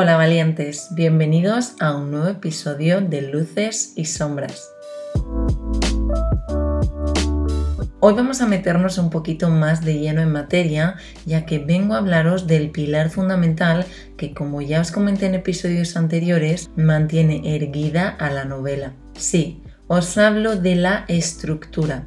Hola valientes, bienvenidos a un nuevo episodio de Luces y Sombras. Hoy vamos a meternos un poquito más de lleno en materia, ya que vengo a hablaros del pilar fundamental que, como ya os comenté en episodios anteriores, mantiene erguida a la novela. Sí, os hablo de la estructura.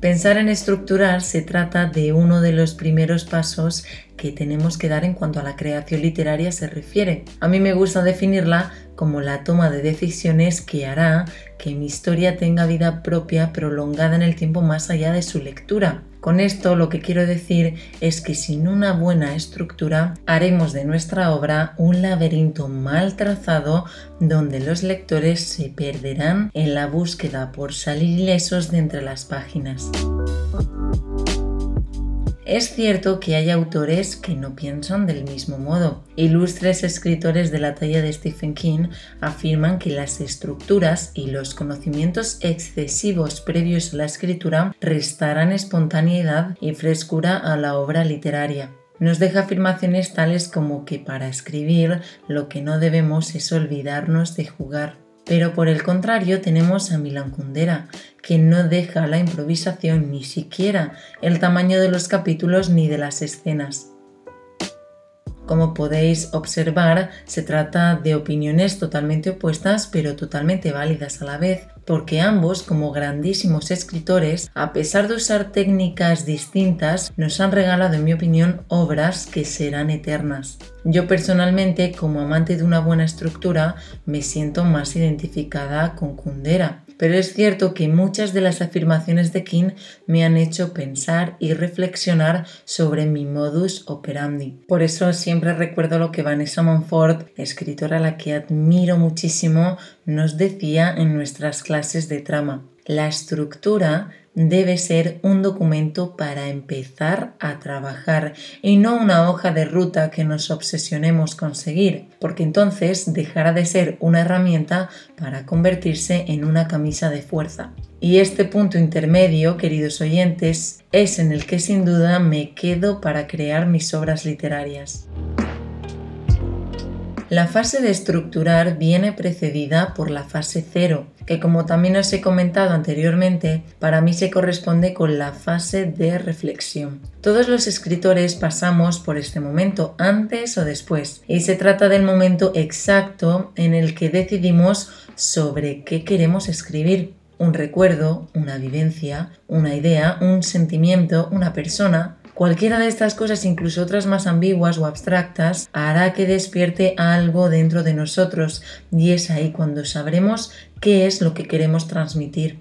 Pensar en estructurar se trata de uno de los primeros pasos que tenemos que dar en cuanto a la creación literaria se refiere. A mí me gusta definirla como la toma de decisiones que hará que mi historia tenga vida propia prolongada en el tiempo más allá de su lectura. Con esto lo que quiero decir es que sin una buena estructura haremos de nuestra obra un laberinto mal trazado donde los lectores se perderán en la búsqueda por salir ilesos de entre las páginas. Es cierto que hay autores que no piensan del mismo modo. Ilustres escritores de la talla de Stephen King afirman que las estructuras y los conocimientos excesivos previos a la escritura restarán espontaneidad y frescura a la obra literaria. Nos deja afirmaciones tales como que para escribir lo que no debemos es olvidarnos de jugar pero por el contrario tenemos a Milan Kundera, que no deja la improvisación ni siquiera el tamaño de los capítulos ni de las escenas. Como podéis observar, se trata de opiniones totalmente opuestas pero totalmente válidas a la vez, porque ambos, como grandísimos escritores, a pesar de usar técnicas distintas, nos han regalado, en mi opinión, obras que serán eternas. Yo personalmente, como amante de una buena estructura, me siento más identificada con Kundera pero es cierto que muchas de las afirmaciones de King me han hecho pensar y reflexionar sobre mi modus operandi. Por eso siempre recuerdo lo que Vanessa Monfort, escritora a la que admiro muchísimo, nos decía en nuestras clases de trama. La estructura debe ser un documento para empezar a trabajar y no una hoja de ruta que nos obsesionemos con seguir, porque entonces dejará de ser una herramienta para convertirse en una camisa de fuerza. Y este punto intermedio, queridos oyentes, es en el que sin duda me quedo para crear mis obras literarias. La fase de estructurar viene precedida por la fase cero, que como también os he comentado anteriormente, para mí se corresponde con la fase de reflexión. Todos los escritores pasamos por este momento, antes o después, y se trata del momento exacto en el que decidimos sobre qué queremos escribir. Un recuerdo, una vivencia, una idea, un sentimiento, una persona, Cualquiera de estas cosas, incluso otras más ambiguas o abstractas, hará que despierte algo dentro de nosotros y es ahí cuando sabremos qué es lo que queremos transmitir.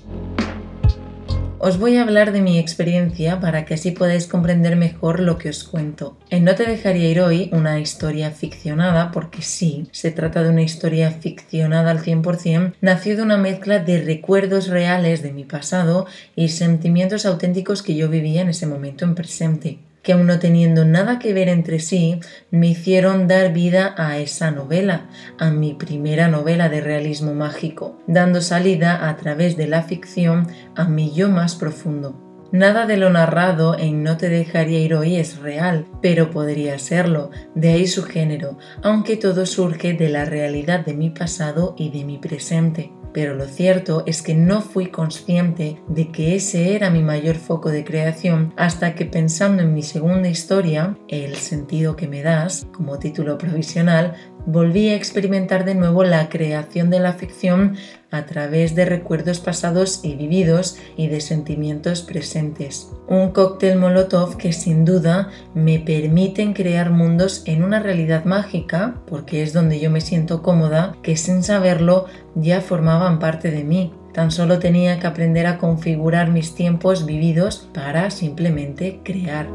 Os voy a hablar de mi experiencia para que así podáis comprender mejor lo que os cuento. En No te dejaría ir hoy, una historia ficcionada, porque sí, se trata de una historia ficcionada al 100%, nació de una mezcla de recuerdos reales de mi pasado y sentimientos auténticos que yo vivía en ese momento en presente que aun no teniendo nada que ver entre sí, me hicieron dar vida a esa novela, a mi primera novela de realismo mágico, dando salida a través de la ficción a mi yo más profundo. Nada de lo narrado en No te dejaría ir hoy es real, pero podría serlo, de ahí su género, aunque todo surge de la realidad de mi pasado y de mi presente. Pero lo cierto es que no fui consciente de que ese era mi mayor foco de creación hasta que pensando en mi segunda historia, El sentido que me das, como título provisional, volví a experimentar de nuevo la creación de la ficción a través de recuerdos pasados y vividos y de sentimientos presentes. Un cóctel molotov que sin duda me permiten crear mundos en una realidad mágica, porque es donde yo me siento cómoda, que sin saberlo ya formaban parte de mí. Tan solo tenía que aprender a configurar mis tiempos vividos para simplemente crear.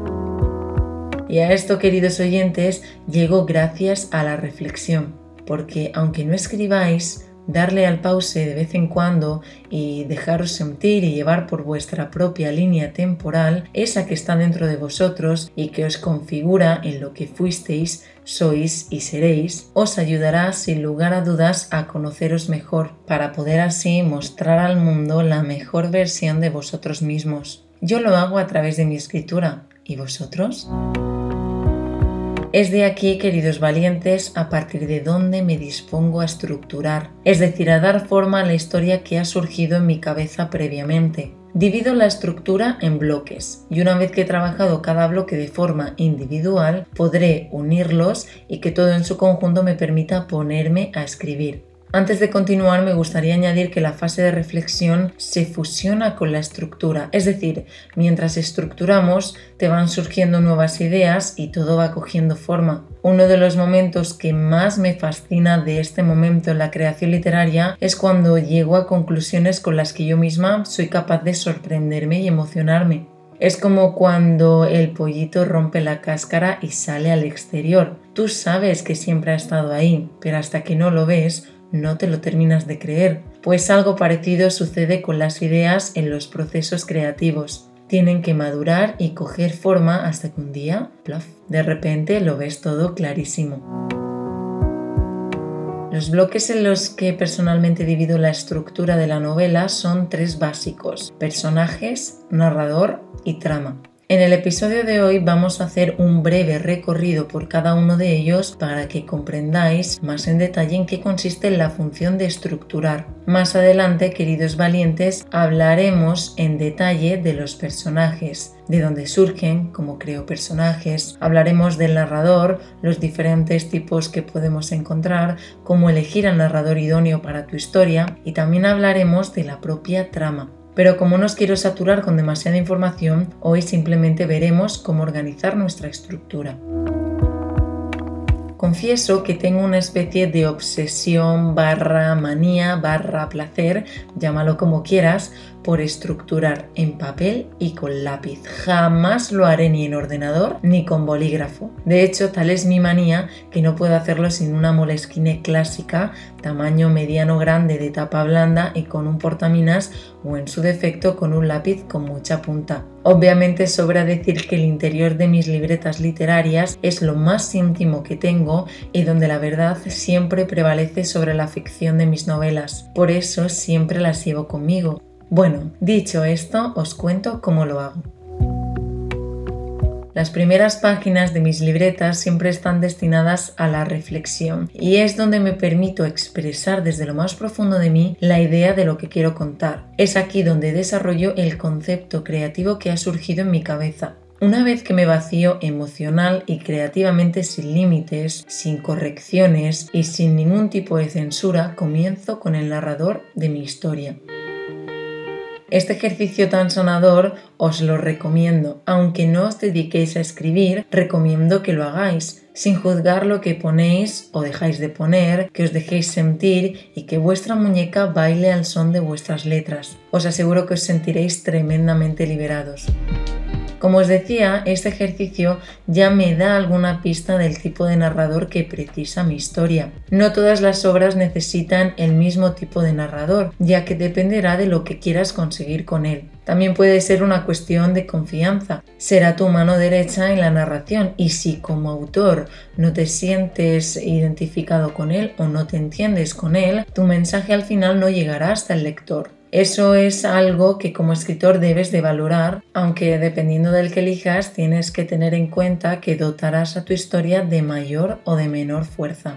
Y a esto, queridos oyentes, llego gracias a la reflexión, porque aunque no escribáis, darle al pause de vez en cuando y dejaros sentir y llevar por vuestra propia línea temporal, esa que está dentro de vosotros y que os configura en lo que fuisteis, sois y seréis, os ayudará sin lugar a dudas a conoceros mejor, para poder así mostrar al mundo la mejor versión de vosotros mismos. Yo lo hago a través de mi escritura. ¿Y vosotros? Es de aquí, queridos valientes, a partir de donde me dispongo a estructurar, es decir, a dar forma a la historia que ha surgido en mi cabeza previamente. Divido la estructura en bloques y una vez que he trabajado cada bloque de forma individual, podré unirlos y que todo en su conjunto me permita ponerme a escribir. Antes de continuar, me gustaría añadir que la fase de reflexión se fusiona con la estructura, es decir, mientras estructuramos te van surgiendo nuevas ideas y todo va cogiendo forma. Uno de los momentos que más me fascina de este momento en la creación literaria es cuando llego a conclusiones con las que yo misma soy capaz de sorprenderme y emocionarme. Es como cuando el pollito rompe la cáscara y sale al exterior. Tú sabes que siempre ha estado ahí, pero hasta que no lo ves, no te lo terminas de creer, pues algo parecido sucede con las ideas en los procesos creativos. Tienen que madurar y coger forma hasta que un día, de repente lo ves todo clarísimo. Los bloques en los que personalmente divido la estructura de la novela son tres básicos, personajes, narrador y trama. En el episodio de hoy vamos a hacer un breve recorrido por cada uno de ellos para que comprendáis más en detalle en qué consiste la función de estructurar. Más adelante, queridos valientes, hablaremos en detalle de los personajes, de dónde surgen, cómo creo personajes, hablaremos del narrador, los diferentes tipos que podemos encontrar, cómo elegir al narrador idóneo para tu historia y también hablaremos de la propia trama. Pero como no os quiero saturar con demasiada información, hoy simplemente veremos cómo organizar nuestra estructura. Confieso que tengo una especie de obsesión barra manía barra placer, llámalo como quieras, por estructurar en papel y con lápiz. Jamás lo haré ni en ordenador ni con bolígrafo. De hecho, tal es mi manía que no puedo hacerlo sin una molesquine clásica, tamaño mediano grande de tapa blanda y con un portaminas o en su defecto con un lápiz con mucha punta. Obviamente sobra decir que el interior de mis libretas literarias es lo más íntimo que tengo y donde la verdad siempre prevalece sobre la ficción de mis novelas. Por eso siempre las llevo conmigo bueno, dicho esto, os cuento cómo lo hago. Las primeras páginas de mis libretas siempre están destinadas a la reflexión y es donde me permito expresar desde lo más profundo de mí la idea de lo que quiero contar. Es aquí donde desarrollo el concepto creativo que ha surgido en mi cabeza. Una vez que me vacío emocional y creativamente sin límites, sin correcciones y sin ningún tipo de censura, comienzo con el narrador de mi historia. Este ejercicio tan sonador os lo recomiendo. Aunque no os dediquéis a escribir, recomiendo que lo hagáis, sin juzgar lo que ponéis o dejáis de poner, que os dejéis sentir y que vuestra muñeca baile al son de vuestras letras. Os aseguro que os sentiréis tremendamente liberados. Como os decía, este ejercicio ya me da alguna pista del tipo de narrador que precisa mi historia. No todas las obras necesitan el mismo tipo de narrador, ya que dependerá de lo que quieras conseguir con él. También puede ser una cuestión de confianza. Será tu mano derecha en la narración y si como autor no te sientes identificado con él o no te entiendes con él, tu mensaje al final no llegará hasta el lector. Eso es algo que como escritor debes de valorar, aunque dependiendo del que elijas tienes que tener en cuenta que dotarás a tu historia de mayor o de menor fuerza.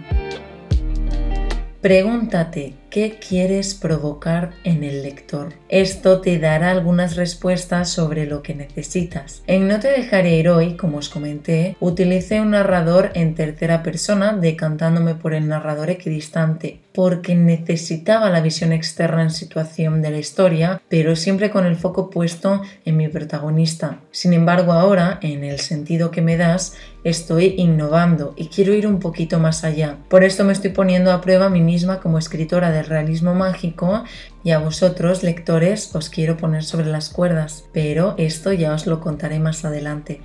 Pregúntate qué quieres provocar en el lector. Esto te dará algunas respuestas sobre lo que necesitas. En No te dejaré ir hoy, como os comenté, utilicé un narrador en tercera persona decantándome por el narrador equidistante porque necesitaba la visión externa en situación de la historia, pero siempre con el foco puesto en mi protagonista. Sin embargo, ahora, en el sentido que me das, estoy innovando y quiero ir un poquito más allá. Por esto me estoy poniendo a prueba a mí misma como escritora realismo mágico y a vosotros, lectores, os quiero poner sobre las cuerdas, pero esto ya os lo contaré más adelante.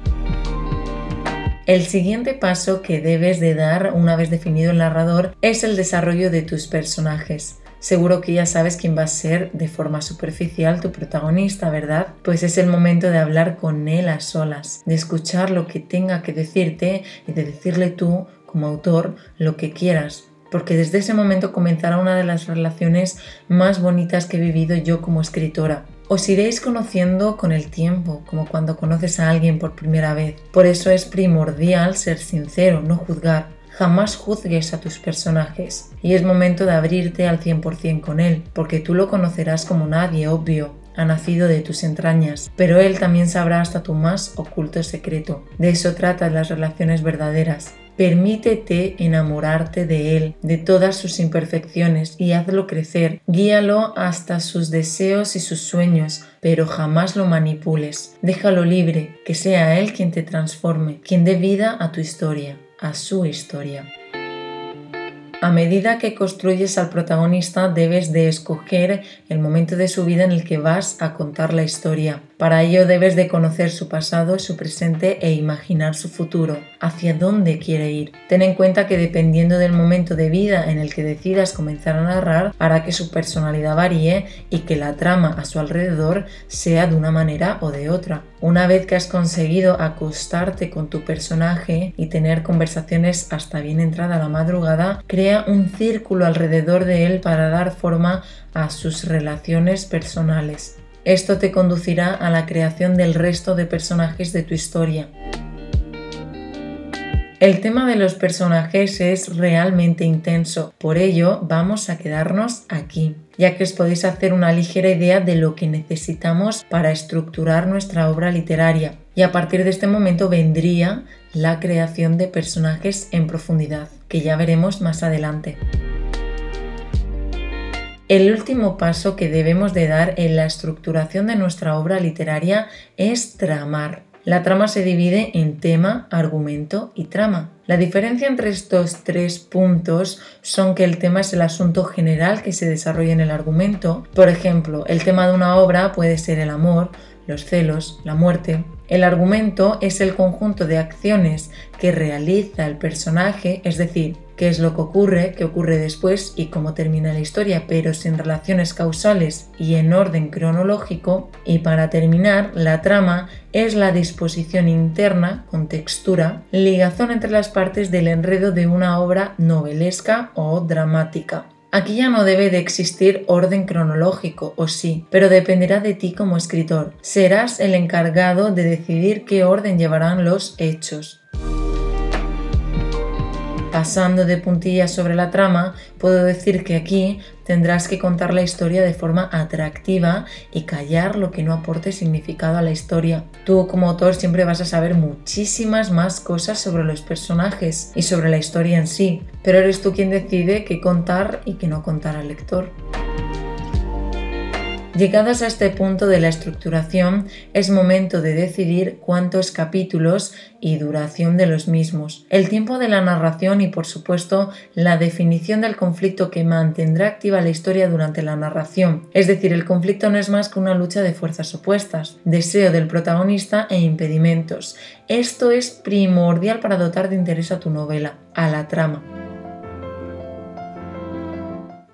El siguiente paso que debes de dar una vez definido el narrador es el desarrollo de tus personajes. Seguro que ya sabes quién va a ser de forma superficial tu protagonista, ¿verdad? Pues es el momento de hablar con él a solas, de escuchar lo que tenga que decirte y de decirle tú, como autor, lo que quieras, porque desde ese momento comenzará una de las relaciones más bonitas que he vivido yo como escritora. Os iréis conociendo con el tiempo, como cuando conoces a alguien por primera vez. Por eso es primordial ser sincero, no juzgar. Jamás juzgues a tus personajes y es momento de abrirte al 100% con él, porque tú lo conocerás como nadie, obvio, ha nacido de tus entrañas, pero él también sabrá hasta tu más oculto secreto. De eso tratan las relaciones verdaderas. Permítete enamorarte de Él, de todas sus imperfecciones y hazlo crecer. Guíalo hasta sus deseos y sus sueños, pero jamás lo manipules. Déjalo libre, que sea Él quien te transforme, quien dé vida a tu historia, a su historia. A medida que construyes al protagonista debes de escoger el momento de su vida en el que vas a contar la historia. Para ello debes de conocer su pasado, su presente e imaginar su futuro, hacia dónde quiere ir. Ten en cuenta que dependiendo del momento de vida en el que decidas comenzar a narrar, hará que su personalidad varíe y que la trama a su alrededor sea de una manera o de otra. Una vez que has conseguido acostarte con tu personaje y tener conversaciones hasta bien entrada la madrugada, crea un círculo alrededor de él para dar forma a sus relaciones personales. Esto te conducirá a la creación del resto de personajes de tu historia. El tema de los personajes es realmente intenso, por ello vamos a quedarnos aquí, ya que os podéis hacer una ligera idea de lo que necesitamos para estructurar nuestra obra literaria. Y a partir de este momento vendría la creación de personajes en profundidad, que ya veremos más adelante. El último paso que debemos de dar en la estructuración de nuestra obra literaria es tramar. La trama se divide en tema, argumento y trama. La diferencia entre estos tres puntos son que el tema es el asunto general que se desarrolla en el argumento. Por ejemplo, el tema de una obra puede ser el amor, los celos, la muerte. El argumento es el conjunto de acciones que realiza el personaje, es decir, qué es lo que ocurre, qué ocurre después y cómo termina la historia, pero sin relaciones causales y en orden cronológico. Y para terminar, la trama es la disposición interna, con textura, ligazón entre las partes del enredo de una obra novelesca o dramática. Aquí ya no debe de existir orden cronológico, o sí, pero dependerá de ti como escritor. Serás el encargado de decidir qué orden llevarán los hechos. Pasando de puntillas sobre la trama, puedo decir que aquí tendrás que contar la historia de forma atractiva y callar lo que no aporte significado a la historia. Tú como autor siempre vas a saber muchísimas más cosas sobre los personajes y sobre la historia en sí, pero eres tú quien decide qué contar y qué no contar al lector. Llegados a este punto de la estructuración, es momento de decidir cuántos capítulos y duración de los mismos, el tiempo de la narración y por supuesto la definición del conflicto que mantendrá activa la historia durante la narración. Es decir, el conflicto no es más que una lucha de fuerzas opuestas, deseo del protagonista e impedimentos. Esto es primordial para dotar de interés a tu novela, a la trama.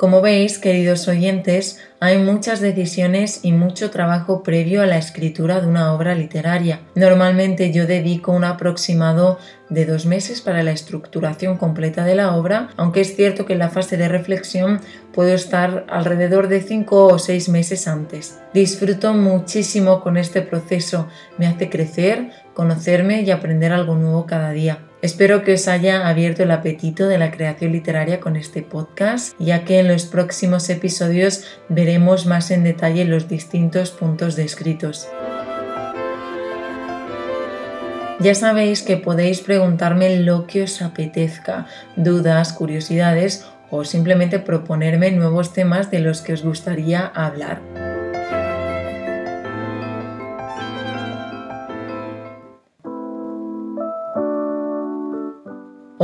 Como veis, queridos oyentes, hay muchas decisiones y mucho trabajo previo a la escritura de una obra literaria. Normalmente yo dedico un aproximado de dos meses para la estructuración completa de la obra, aunque es cierto que en la fase de reflexión puedo estar alrededor de cinco o seis meses antes. Disfruto muchísimo con este proceso, me hace crecer, conocerme y aprender algo nuevo cada día. Espero que os haya abierto el apetito de la creación literaria con este podcast, ya que en los próximos episodios veremos más en detalle los distintos puntos descritos. Ya sabéis que podéis preguntarme lo que os apetezca, dudas, curiosidades o simplemente proponerme nuevos temas de los que os gustaría hablar.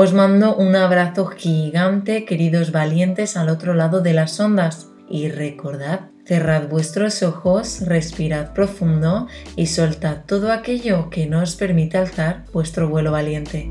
Os mando un abrazo gigante, queridos valientes al otro lado de las ondas. Y recordad, cerrad vuestros ojos, respirad profundo y soltad todo aquello que no os permite alzar vuestro vuelo valiente.